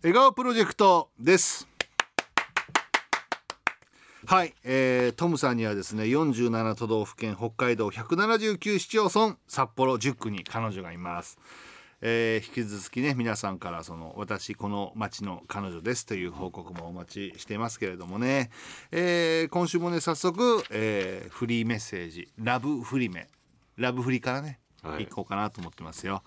笑顔プロジェクトです。はい、えー、トムさんにはですね47都道府県北海道179市町村札幌10区に彼女がいます、えー引き続きね皆さんからその私この町の彼女ですという報告もお待ちしていますけれどもね、えー今週もね早速、えーフリーメッセージラブフリメ。ラブフリからね、はい。行こうかなと思ってますよ。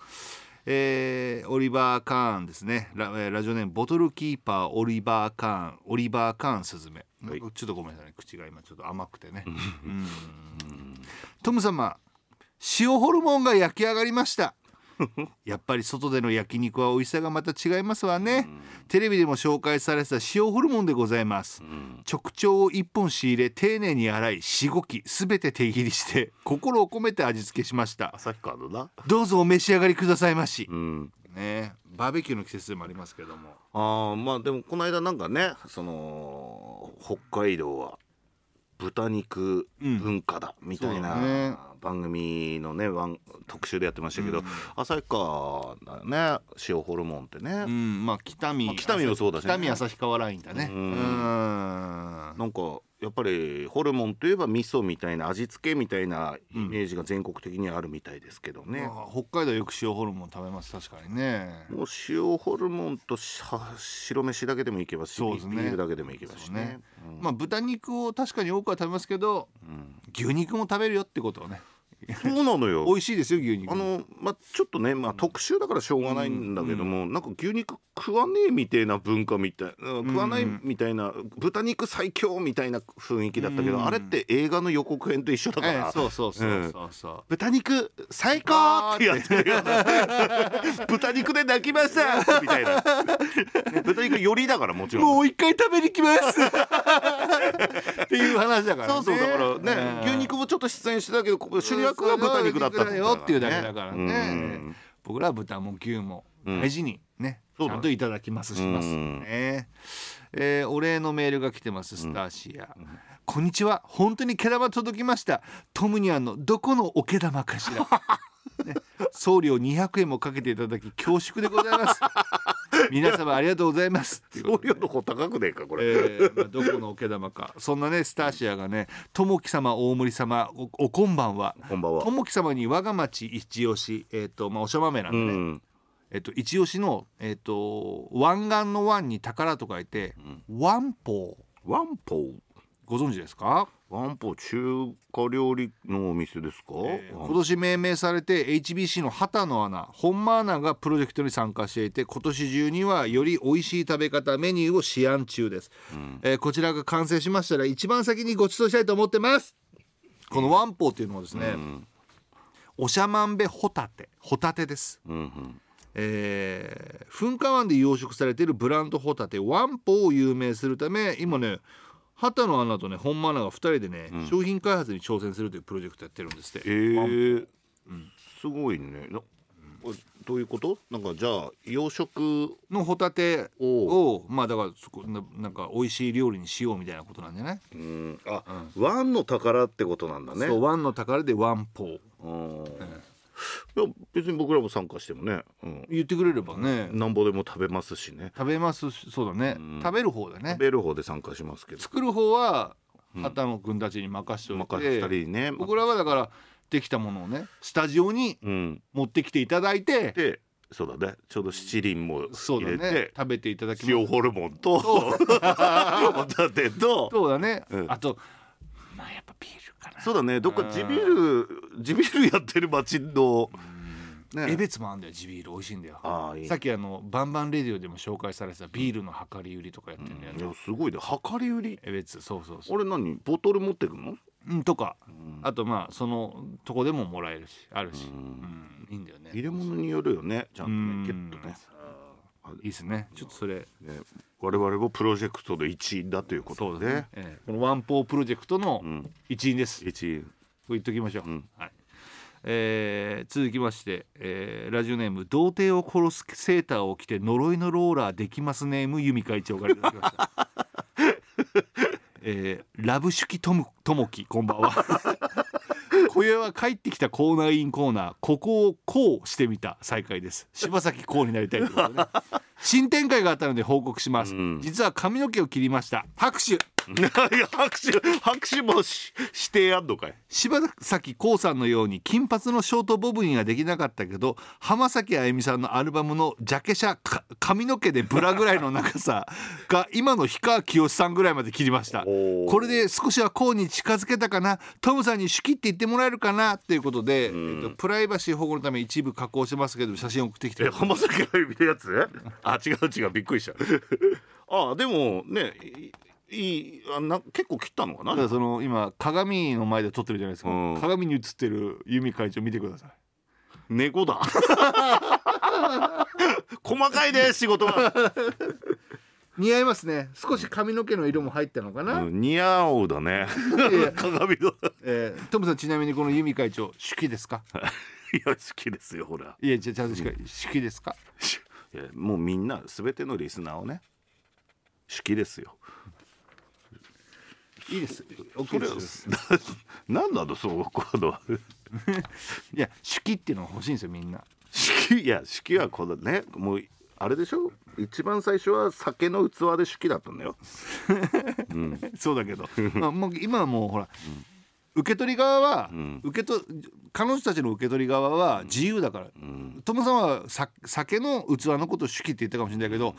えーオリバー・カーンですね。ラジオネームボトルキーパーオリバー・カーンオリバー・カーンスズメ、はい。ちょっとごめんなさいね。口が今ちょっと甘くてね。うん。トム様塩ホルモンが焼き上がりました やっぱり外での焼肉は美味しさがまた違いますわね、テレビでも紹介されてた塩ホルモンでございます、直腸を一本仕入れ丁寧に洗いしごきすべて手切りして心を込めて味付けしました。旭川のなどうぞお召し上がりくださいまし。う、ん。ねバーベキューの季節でもありますけども。ああまあでもこの間なんかねその北海道は豚肉うん。文化だみたいそうだね。な番組のねワン特集でやってましたけど、うん。旭川だよね塩ホルモンってね、うんまあ北見まあ北見もそうだしね。北見旭川ラインだね。ううん。んなんかやっぱりホルモンといえば味噌みたいな味付けみたいなイメージが全国的にあるみたいですけどね、まあ北海道よく塩ホルモン食べます確かにね。もう塩ホルモンと白飯だけでもいけばし、そうですね。ビールだけでもいけばしそうねね。うん。まあ豚肉を確かに多くは食べますけどうん。牛肉も食べるよってことをねそうなのよ。美味しいですよ牛肉あのまあちょっとね、まあ、特集だからしょうがないんだけども、なんか牛肉食わねえみたいな文化みたいうん食わないみたいな、豚肉最強みたいな雰囲気だったけど、うんあれって映画の予告編と一緒だから、ええそうそうそうそうそう。豚肉最高ってやってるよ。う な豚肉で泣きましたみたいな、ね豚肉よりだからもちろん。もう一回食べに来ます。っていう話だからね。そうそうだからね、うん。牛肉もちょっと出演してたけどこ主役は豚肉だったそうよっていうだけだからね。うん。僕らは豚も牛もうん。大事にね、ちゃんといただきますしますうんね、えーお礼のメールが来てますスターシア、こんにちは。本当に毛玉届きました。トムニャンのどこのお毛玉かしら、ね、送料200円もかけていただき恐縮でございます 皆様ありがとうございます。送料の方高くねえかこれ、えーまあ、どこのお毛玉か。そんなねスターシアがね「ともき様大森様おおこんばんは」こんばんは。ともき様に我が町一押しえっ、とまあおしゃ豆なんうでね、ん。えっと一押しのえっ、と湾岸の湾に宝と書いて、湾宝。ワンポーご存知ですか、ワンポー中華料理のお店ですか、えー今年命名されて HBC の畑の穴本間アナがプロジェクトに参加していて今年中にはより美味しい食べ方メニューを試案中です、えーこちらが完成しましたら一番先にご馳走したいと思ってます。このワンポーっていうのはですね、おしゃまんべホタテ。ホタテです。うんうん。えー噴火湾で養殖されているブランドホタテ。ワンポを有名するため今ね畑のアナとね本間アナが2人でね、商品開発に挑戦するというプロジェクトやってるんですって、えワンーすごいね。などういうこと？なんかじゃあ養殖のホタテををまあだからそこななんか美味しい料理にしようみたいなことなんじゃない、うん。あ、ワンの宝ってことなんだね。そうワンの宝でワンポうんいや別に僕らも参加してもね、うん、言ってくれればね、なんぼでも食べますしね。食べますしそうだね、食べる方だね。食べる方で参加しますけど。作る方は畑野君たちに任しておいて、任せたりね。僕らはだからできたものをねスタジオにうん。持ってきていただいて、でそうだね。ちょうど七輪も入れて、ね食べていただきます。塩ホルモンと ホタテとそうだね、うん。あとまあやっぱビールかな。そうだね。どっか地ビール地ビールやってる町の。ね。江別もあんだよ地ビール。美味しいんだよ。ああいいさっきあのバンバンレディオでも紹介されてたビールの量り売りとかやってんだよね、いやすごいね。量り売り。江別そうそうそう。俺何？ボトル持ってくの？うんとか、あとまあそのとこでももらえるしあるし、うん。いいんだよね。入れ物によるよね。ちゃんとうん。ねキュッとねいいですね。ちょっとそれ。ね。我々もプロジェクトで一員だということでね、ええ。このワンポープロジェクトのん。一員です、一員。これ言っときましょう、ん。はい。えー続きまして、えーラジオネーム「童貞を殺すセーターを着て呪いのローラーできますネーム由美会長からいただきました。えーラブシュキとむともきこんばんは今宵は帰ってきたコーナーインコーナーここをこうしてみた再開です。柴咲こうになりたいということでね。新展開があったので報告します、うん。実は髪の毛を切りました。拍手拍手拍手もししてあんのかい？柴咲コウさんのように金髪のショートボブにはできなかったけど浜崎あゆみさんのアルバムのジャケ写か髪の毛でブラぐらいの長さが今の氷川きよしさんぐらいまで切りました。これで少しはコウに近づけたかな？トムさんに手記って言ってもらえるかな？ということで、ん。えっと、プライバシー保護のため一部加工してますけど写真送ってきて。え浜崎あゆみのやつ？あ違う違うびっくりした。あでもねいいいあな結構切ったのかな？だからその今鏡の前で撮ってるじゃないですか、うん。鏡に映ってる由美会長見てください。猫だ。細かいね仕事が、似合いますね。少し髪の毛の色も入ったのかな、うん似合うだね。いやいや。鏡の。えートムさんちなみにこの由美会長手記ですか？いや好きですよほら。いやじゃあちゃんとしっかり手記ですか？いやもうみんな全てのリスナーをね好きですよいいです。そ OK れです。何な のそうこのいや手記っていうのが欲しいんですよみんな。式いや式はこのねもうあれでしょ？一番最初は酒の器で式だったんだよ。そうだけど、まあ、もう今はもうほら、受け取り側は、ん。受けと彼女たちの受け取り側は自由だから、トムさんはさ酒の器のことを手記って言ったかもしれないけど、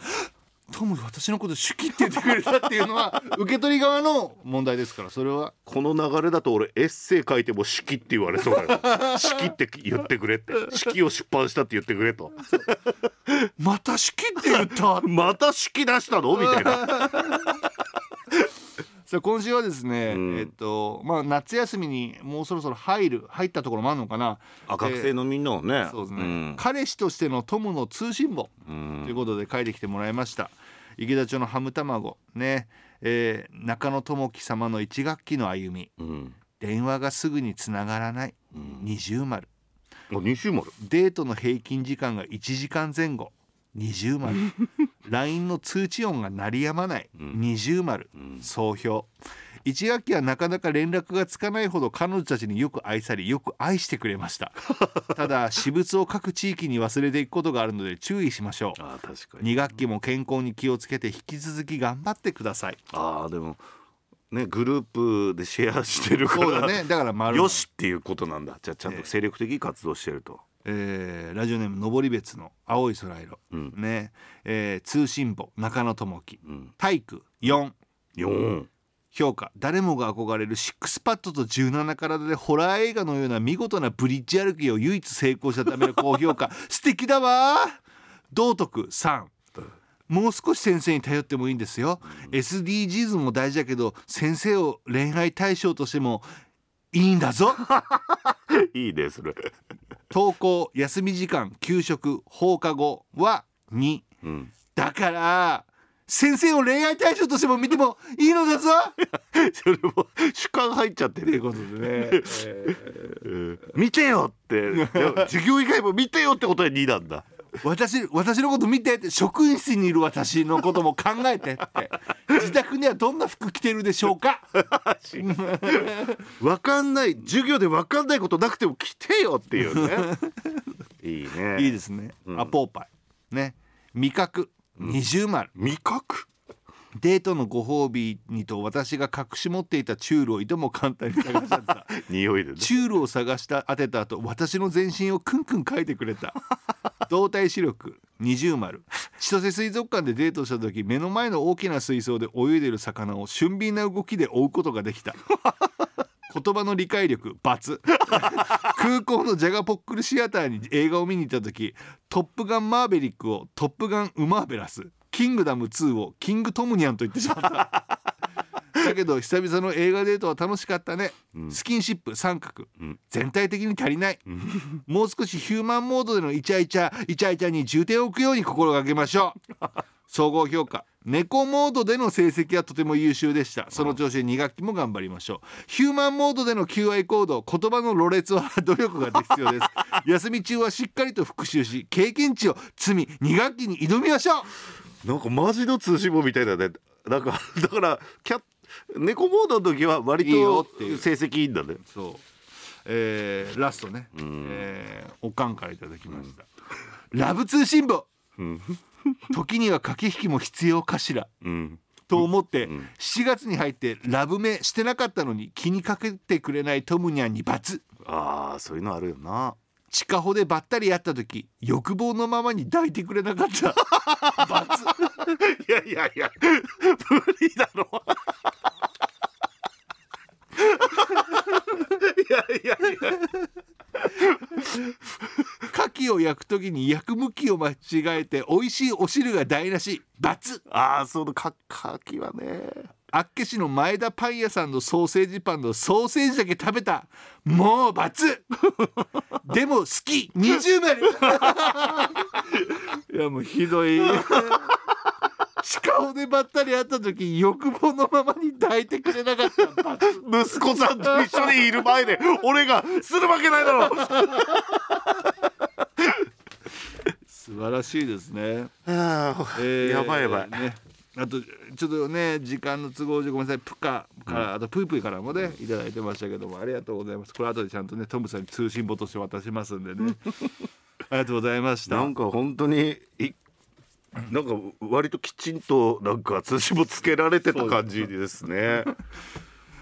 トム私のこと手記って言ってくれたっていうのは受け取り側の問題ですからそれは。この流れだと俺エッセイ書いても式って言われそうだよ式って言ってくれって式を出版したって言ってくれと。また手記って言った？また式出したの？みたいな。さあ今週はですね、うん。えっとまあ夏休みにもうそろそろ入る入ったところもあるのかな。あ学生のみんなをね、そうですね、ん。彼氏としてのトムの通信簿うん。ということで書いてきてもらいました池田町のハム卵ね、えー中野智樹様の一学期の歩み。うん。電話がすぐにつながらない。うん。二重丸。あ二重丸？デートの平均時間が1時間前後。二重丸。LINE の通知音が鳴りやまない。うん。二重丸。うん。総評一学期はなかなか連絡がつかないほど彼女たちによく愛されよく愛してくれました。ただ私物を各地域に忘れていくことがあるので注意しましょう。あ確かに。2学期も健康に気をつけて引き続き頑張ってください。あーでもねグループでシェアしてるからだね。だから丸よしっていうことなんだ。じゃあちゃんと精力的に活動してると、えーラジオネーム登別の青い空色、うん。ね。えー通信簿中野智樹。うん、体育4 4評価。誰もが憧れるシックスパッドと17体でホラー映画のような見事なブリッジ歩きを唯一成功したための高評価。素敵だわ。道徳。3もう少し先生に頼ってもいいんですよ。SDGs も大事だけど先生を恋愛対象としてもいいんだぞ。いいねそれ、登校休み時間給食放課後は2うん、だから先生を恋愛対象としても見てもいいのだぞ。それも主観入っちゃってるということでね、えうん。見てよって。授業以外も見てよってことで2なんだ。ー私私のこと見てって職員室にいる私のことも考えてって。自宅にはどんな服着てるでしょうか？分かんない。授業で分かんないことなくても来てよっていうね。いいね。いいですね、うん。アポーパイ。ね。味覚二重丸。味覚？デートのご褒美にと私が隠し持っていたチュールをいとも簡単に探しちゃってた。匂いでね。チュールを探した当てた後私の全身をクンクン書いてくれた。動体視力。二重丸。千歳水族館でデートした時目の前の大きな水槽で泳いでる魚を俊敏な動きで追うことができた言葉の理解力× 空港のジャガポックルシアターに映画を見に行った時「トップガンマーベリック」を「トップガンウマーベラス」「キングダム2」を「キングトムニャン」と言ってしまった。だけど久々の映画デートは楽しかったね、うん。スキンシップ三角、うん。全体的に足りない、もう少しヒューマンモードでのイチャイチャイチャイチャに重点を置くように心がけましょう。総合評価猫モードでの成績はとても優秀でした。その調子で2学期も頑張りましょう。ヒューマンモードでの QI コード言葉のろれつは努力が必要です。休み中はしっかりと復習し経験値を積み2学期に挑みましょう。なんかマジの通信簿みたいだね。なんかだからキャ猫モードの時は割いいよとっていう。成績いいんだね。そう、えーラストね、ん。えーおかんからいただきました、ラブ通信簿。うん時には駆け引きも必要かしら。うん。と思ってうん。7月に入ってラブメしてなかったのに気にかけてくれないトムニャンに罰。ああそういうのあるよな。地下穂でばったり会った時欲望のままに抱いてくれなかった。罰。いやいやいや無理だろ。いやいやいや牡蠣を焼く時に焼く向きを間違えて美味しいお汁が台無し罰ああそうだかかきはね。あっけ市の前田パン屋さんのソーセージパンのソーセージだけ食べた。もう罰 でも好き。二重丸。いやもうひどい。地下をでばったり会った時欲望のままに抱いてくれなかった。罰息子さんと一緒にいる前で俺がするわけないだろ素晴らしいですね、ああえーやばいやばい。ね。あとちょっとね時間の都合上ごめんなさい。プカから、あとプイプイからもねいただいてましたけどもありがとうございます。これ後でちゃんとねトムさんに通信簿として渡しますんでね。ありがとうございました。なんか本当にいなんか割ときちんとなんか通信簿つけられてた感じですね。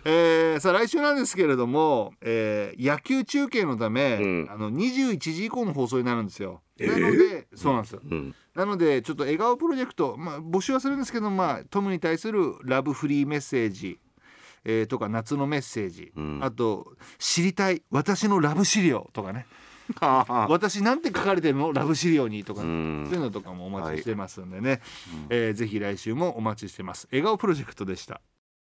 えーさあ来週なんですけれども、えー野球中継のため、うん。あの21時以降の放送になるんですよ。えー？なのでそうなんですよ。うん、なのでちょっと笑顔プロジェクト、まあ、募集はするんですけど、まあ、トムに対するラブフリーメッセージ、えーとか夏のメッセージ、うん。あと「知りたい私のラブ資料」とかね。は あ「私なんて書かれてるのラブ資料に」とか、うん。そういうのとかもお待ちしてますんでね、えーぜひ来週もお待ちしてます。笑顔プロジェクトでした